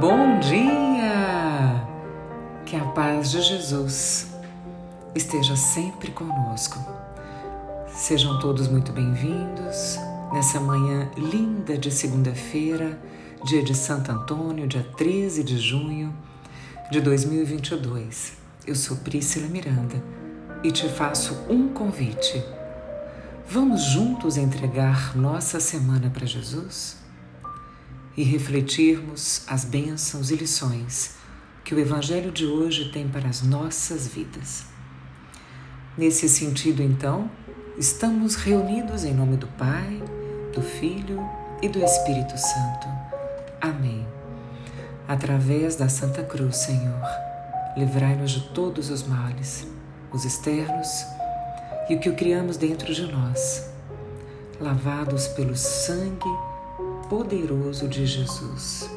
Bom dia! Que a paz de Jesus esteja sempre conosco. Sejam todos muito bem-vindos nessa manhã linda de segunda-feira, dia de Santo Antônio, dia 13 de junho de 2022. Eu sou Priscila Miranda e te faço um convite. Vamos juntos entregar nossa semana para Jesus? E refletirmos as bênçãos e lições que o Evangelho de hoje tem para as nossas vidas. Nesse sentido, então, estamos reunidos em nome do Pai, do Filho e do Espírito Santo. Amém. Através da Santa Cruz, Senhor, livrai-nos de todos os males, os externos e o que o criamos dentro de nós, lavados pelo sangue poderoso de Jesus.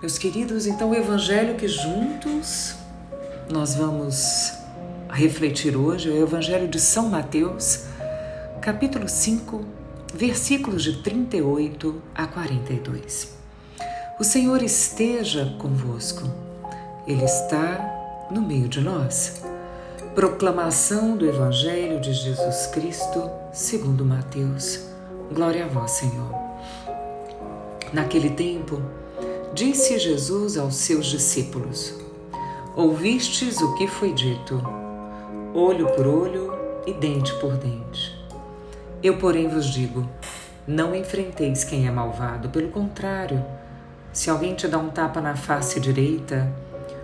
Meus queridos, então o evangelho que juntos nós vamos refletir hoje é o evangelho de São Mateus, capítulo 5, versículos de 38 a 42. O Senhor esteja convosco. Ele está no meio de nós. Proclamação do Evangelho de Jesus Cristo, segundo Mateus. Glória a vós, Senhor. Naquele tempo, disse Jesus aos seus discípulos: Ouvistes o que foi dito, olho por olho e dente por dente. Eu, porém, vos digo: não enfrenteis quem é malvado, pelo contrário, se alguém te dá um tapa na face direita,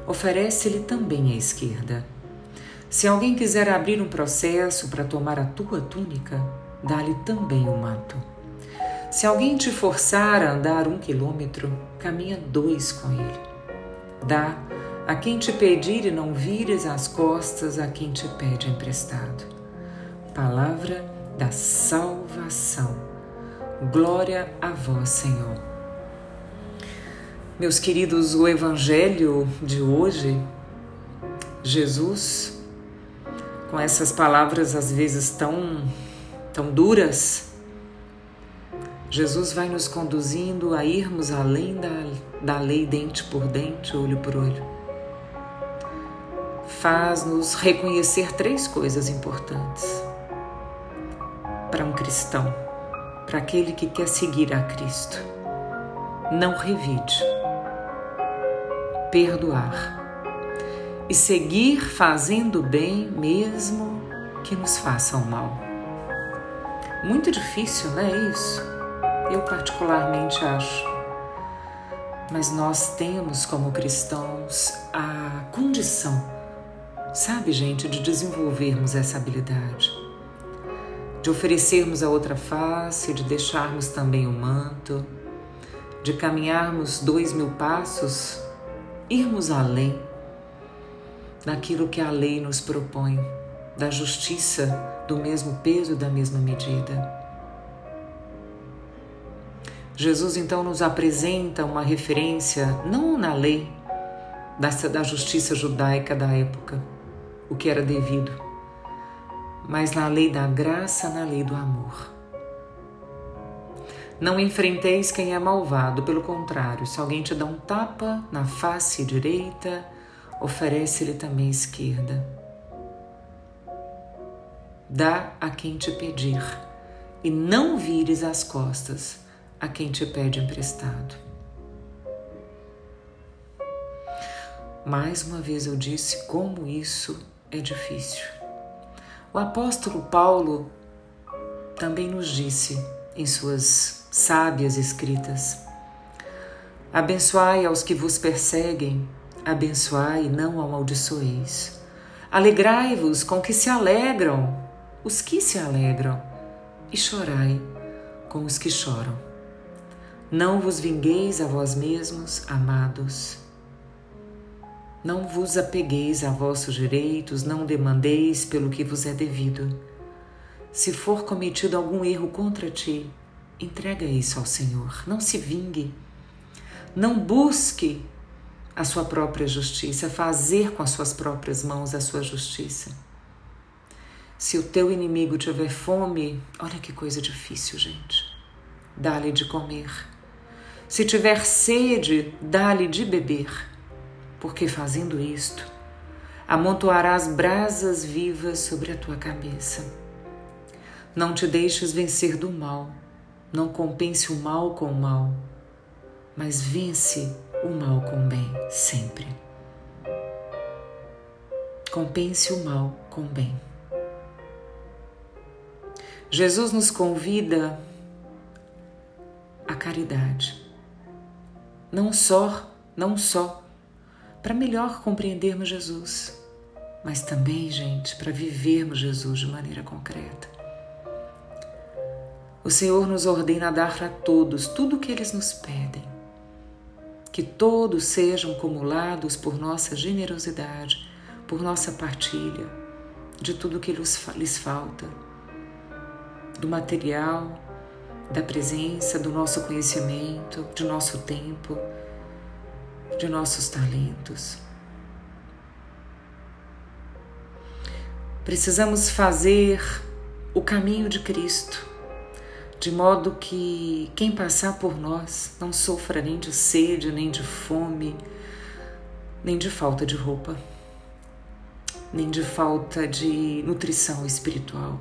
oferece-lhe também a esquerda. Se alguém quiser abrir um processo para tomar a tua túnica, dá-lhe também o manto. Se alguém te forçar a andar um quilômetro, caminha dois com ele. Dá a quem te pedir e não vires as costas a quem te pede emprestado. Palavra da salvação. Glória a vós, Senhor. Meus queridos, o Evangelho de hoje, Jesus, com essas palavras às vezes tão tão duras, Jesus vai nos conduzindo a irmos além da, da lei dente por dente, olho por olho. Faz-nos reconhecer três coisas importantes para um cristão, para aquele que quer seguir a Cristo. Não revide, perdoar e seguir fazendo bem mesmo que nos façam mal. Muito difícil, não é isso? Eu particularmente acho. Mas nós temos como cristãos a condição, sabe, gente, de desenvolvermos essa habilidade, de oferecermos a outra face, de deixarmos também o manto, de caminharmos dois mil passos, irmos além daquilo que a lei nos propõe da justiça do mesmo peso, da mesma medida. Jesus então nos apresenta uma referência não na lei da justiça judaica da época, o que era devido, mas na lei da graça, na lei do amor. Não enfrenteis quem é malvado, pelo contrário, se alguém te dá um tapa na face direita, oferece-lhe também esquerda. Dá a quem te pedir, e não vires as costas a quem te pede emprestado. Mais uma vez eu disse como isso é difícil. O apóstolo Paulo também nos disse em suas sábias escritas: Abençoai aos que vos perseguem, abençoai e não amaldiçoeis. Alegrai-vos com que se alegram os que se alegram, e chorai com os que choram. Não vos vingueis a vós mesmos, amados. Não vos apegueis a vossos direitos, não demandeis pelo que vos é devido. Se for cometido algum erro contra ti, entrega isso ao Senhor. Não se vingue. Não busque a sua própria justiça, fazer com as suas próprias mãos a sua justiça. Se o teu inimigo tiver fome, olha que coisa difícil, gente. Dá-lhe de comer. Se tiver sede, dá-lhe de beber, porque fazendo isto, amontoarás brasas vivas sobre a tua cabeça. Não te deixes vencer do mal, não compense o mal com o mal, mas vence o mal com o bem sempre. Compense o mal com o bem. Jesus nos convida à caridade não só, não só para melhor compreendermos Jesus, mas também, gente, para vivermos Jesus de maneira concreta. O Senhor nos ordena dar a todos tudo o que eles nos pedem. Que todos sejam acumulados por nossa generosidade, por nossa partilha de tudo que lhes falta, do material, da presença, do nosso conhecimento, de nosso tempo, de nossos talentos. Precisamos fazer o caminho de Cristo, de modo que quem passar por nós não sofra nem de sede, nem de fome, nem de falta de roupa, nem de falta de nutrição espiritual.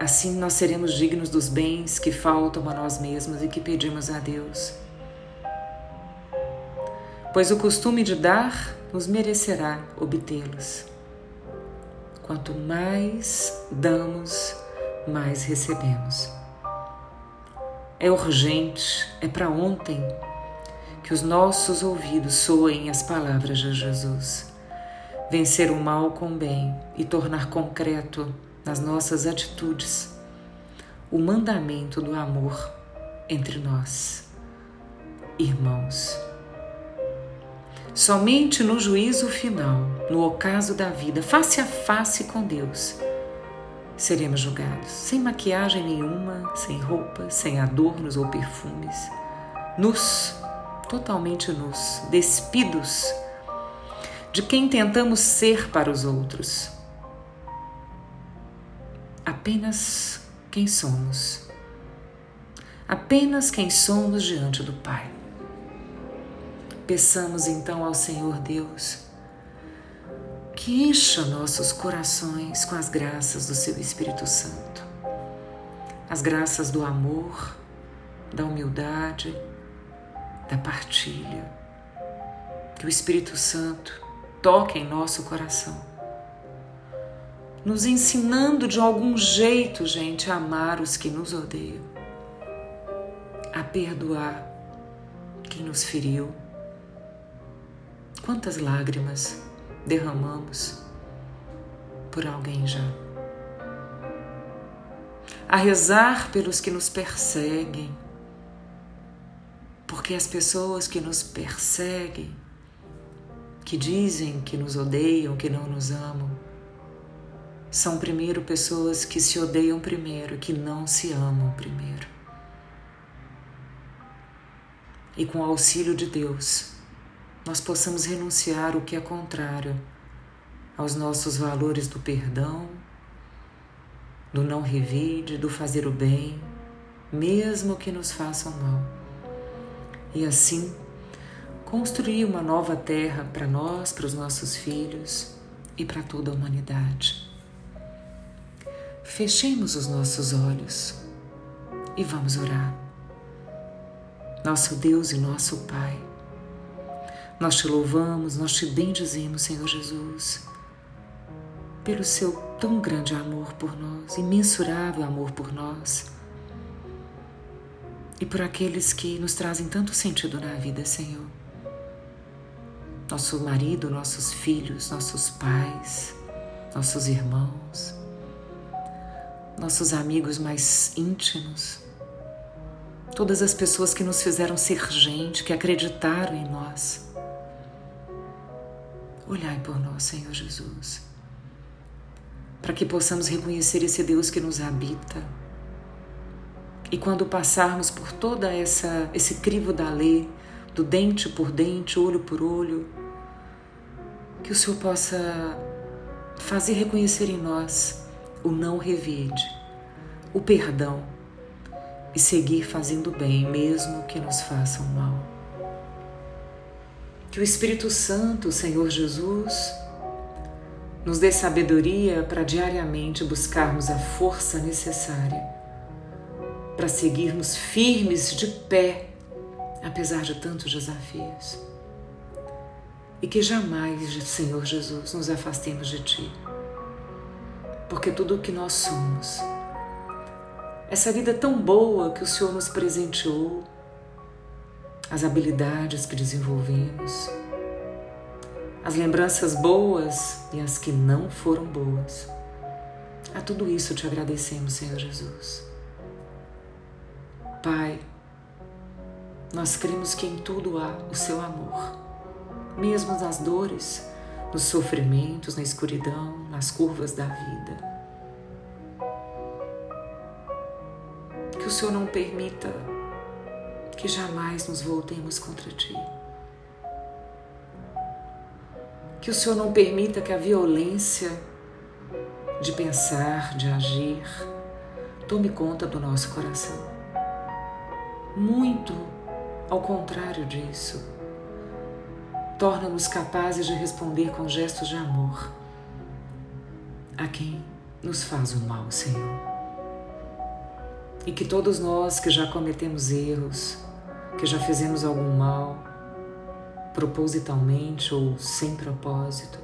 Assim nós seremos dignos dos bens que faltam a nós mesmos e que pedimos a Deus. Pois o costume de dar nos merecerá obtê-los. Quanto mais damos, mais recebemos. É urgente, é para ontem que os nossos ouvidos soem as palavras de Jesus. Vencer o mal com o bem e tornar concreto nas nossas atitudes, o mandamento do amor entre nós, irmãos. Somente no juízo final, no ocaso da vida, face a face com Deus, seremos julgados, sem maquiagem nenhuma, sem roupas, sem adornos ou perfumes, nus, totalmente nus, despidos de quem tentamos ser para os outros apenas quem somos. Apenas quem somos diante do Pai. Peçamos então ao Senhor Deus que encha nossos corações com as graças do Seu Espírito Santo, as graças do amor, da humildade, da partilha. Que o Espírito Santo toque em nosso coração nos ensinando de algum jeito, gente, a amar os que nos odeiam, a perdoar quem nos feriu. Quantas lágrimas derramamos por alguém já? A rezar pelos que nos perseguem, porque as pessoas que nos perseguem, que dizem que nos odeiam, que não nos amam, são primeiro pessoas que se odeiam primeiro, que não se amam primeiro. E com o auxílio de Deus, nós possamos renunciar o que é contrário aos nossos valores do perdão, do não revide, do fazer o bem, mesmo que nos façam mal. E assim, construir uma nova terra para nós, para os nossos filhos e para toda a humanidade. Fechemos os nossos olhos e vamos orar. Nosso Deus e nosso Pai, nós te louvamos, nós te bendizemos, Senhor Jesus, pelo seu tão grande amor por nós, imensurável amor por nós e por aqueles que nos trazem tanto sentido na vida, Senhor. Nosso marido, nossos filhos, nossos pais, nossos irmãos nossos amigos mais íntimos, todas as pessoas que nos fizeram ser gente, que acreditaram em nós. Olhai por nós, Senhor Jesus, para que possamos reconhecer esse Deus que nos habita. E quando passarmos por toda essa esse crivo da lei, do dente por dente, olho por olho, que o Senhor possa fazer reconhecer em nós o não revide, o perdão e seguir fazendo bem, mesmo que nos façam mal. Que o Espírito Santo, Senhor Jesus, nos dê sabedoria para diariamente buscarmos a força necessária para seguirmos firmes de pé, apesar de tantos desafios. E que jamais, Senhor Jesus, nos afastemos de Ti, porque tudo o que nós somos, essa vida tão boa que o Senhor nos presenteou, as habilidades que desenvolvemos, as lembranças boas e as que não foram boas. A tudo isso te agradecemos, Senhor Jesus. Pai, nós cremos que em tudo há o seu amor, mesmo nas dores, nos sofrimentos, na escuridão, nas curvas da vida. Que o Senhor não permita que jamais nos voltemos contra ti. Que o Senhor não permita que a violência de pensar, de agir, tome conta do nosso coração. Muito ao contrário disso, torna-nos capazes de responder com gestos de amor a quem nos faz o mal, Senhor. E que todos nós que já cometemos erros, que já fizemos algum mal, propositalmente ou sem propósito,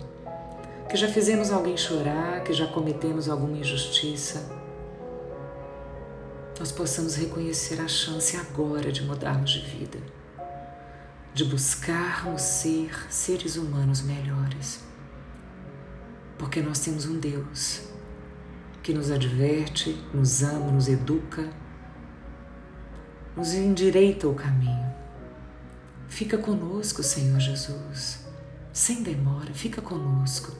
que já fizemos alguém chorar, que já cometemos alguma injustiça, nós possamos reconhecer a chance agora de mudarmos de vida, de buscarmos ser seres humanos melhores. Porque nós temos um Deus que nos adverte, nos ama, nos educa nos endireita o caminho. Fica conosco, Senhor Jesus, sem demora, fica conosco.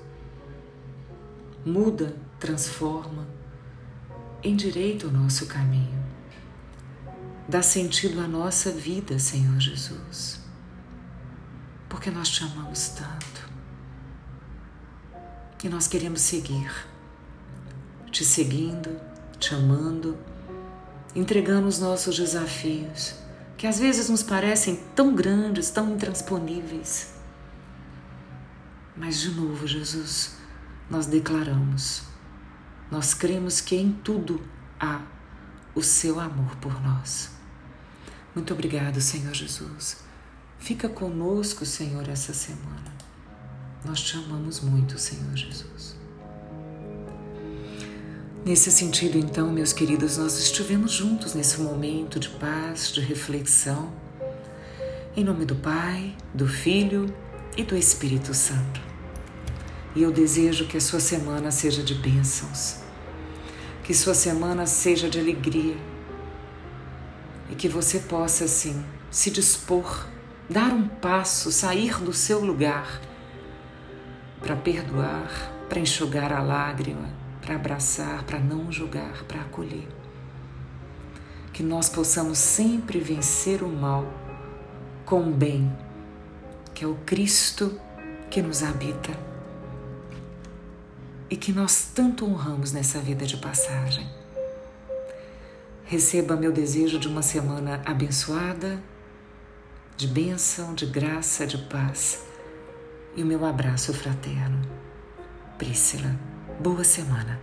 Muda, transforma, endireita o nosso caminho. Dá sentido à nossa vida, Senhor Jesus, porque nós te amamos tanto e nós queremos seguir, te seguindo, te amando entregando os nossos desafios, que às vezes nos parecem tão grandes, tão intransponíveis. Mas de novo, Jesus, nós declaramos, nós cremos que em tudo há o seu amor por nós. Muito obrigado, Senhor Jesus. Fica conosco, Senhor, essa semana. Nós te amamos muito, Senhor Jesus. Nesse sentido, então, meus queridos, nós estivemos juntos nesse momento de paz, de reflexão. Em nome do Pai, do Filho e do Espírito Santo. E eu desejo que a sua semana seja de bênçãos, que sua semana seja de alegria e que você possa, assim, se dispor, dar um passo, sair do seu lugar para perdoar, para enxugar a lágrima para abraçar, para não julgar, para acolher. Que nós possamos sempre vencer o mal com o bem, que é o Cristo que nos habita e que nós tanto honramos nessa vida de passagem. Receba meu desejo de uma semana abençoada, de bênção, de graça, de paz e o meu abraço fraterno. Prícila. Boa semana.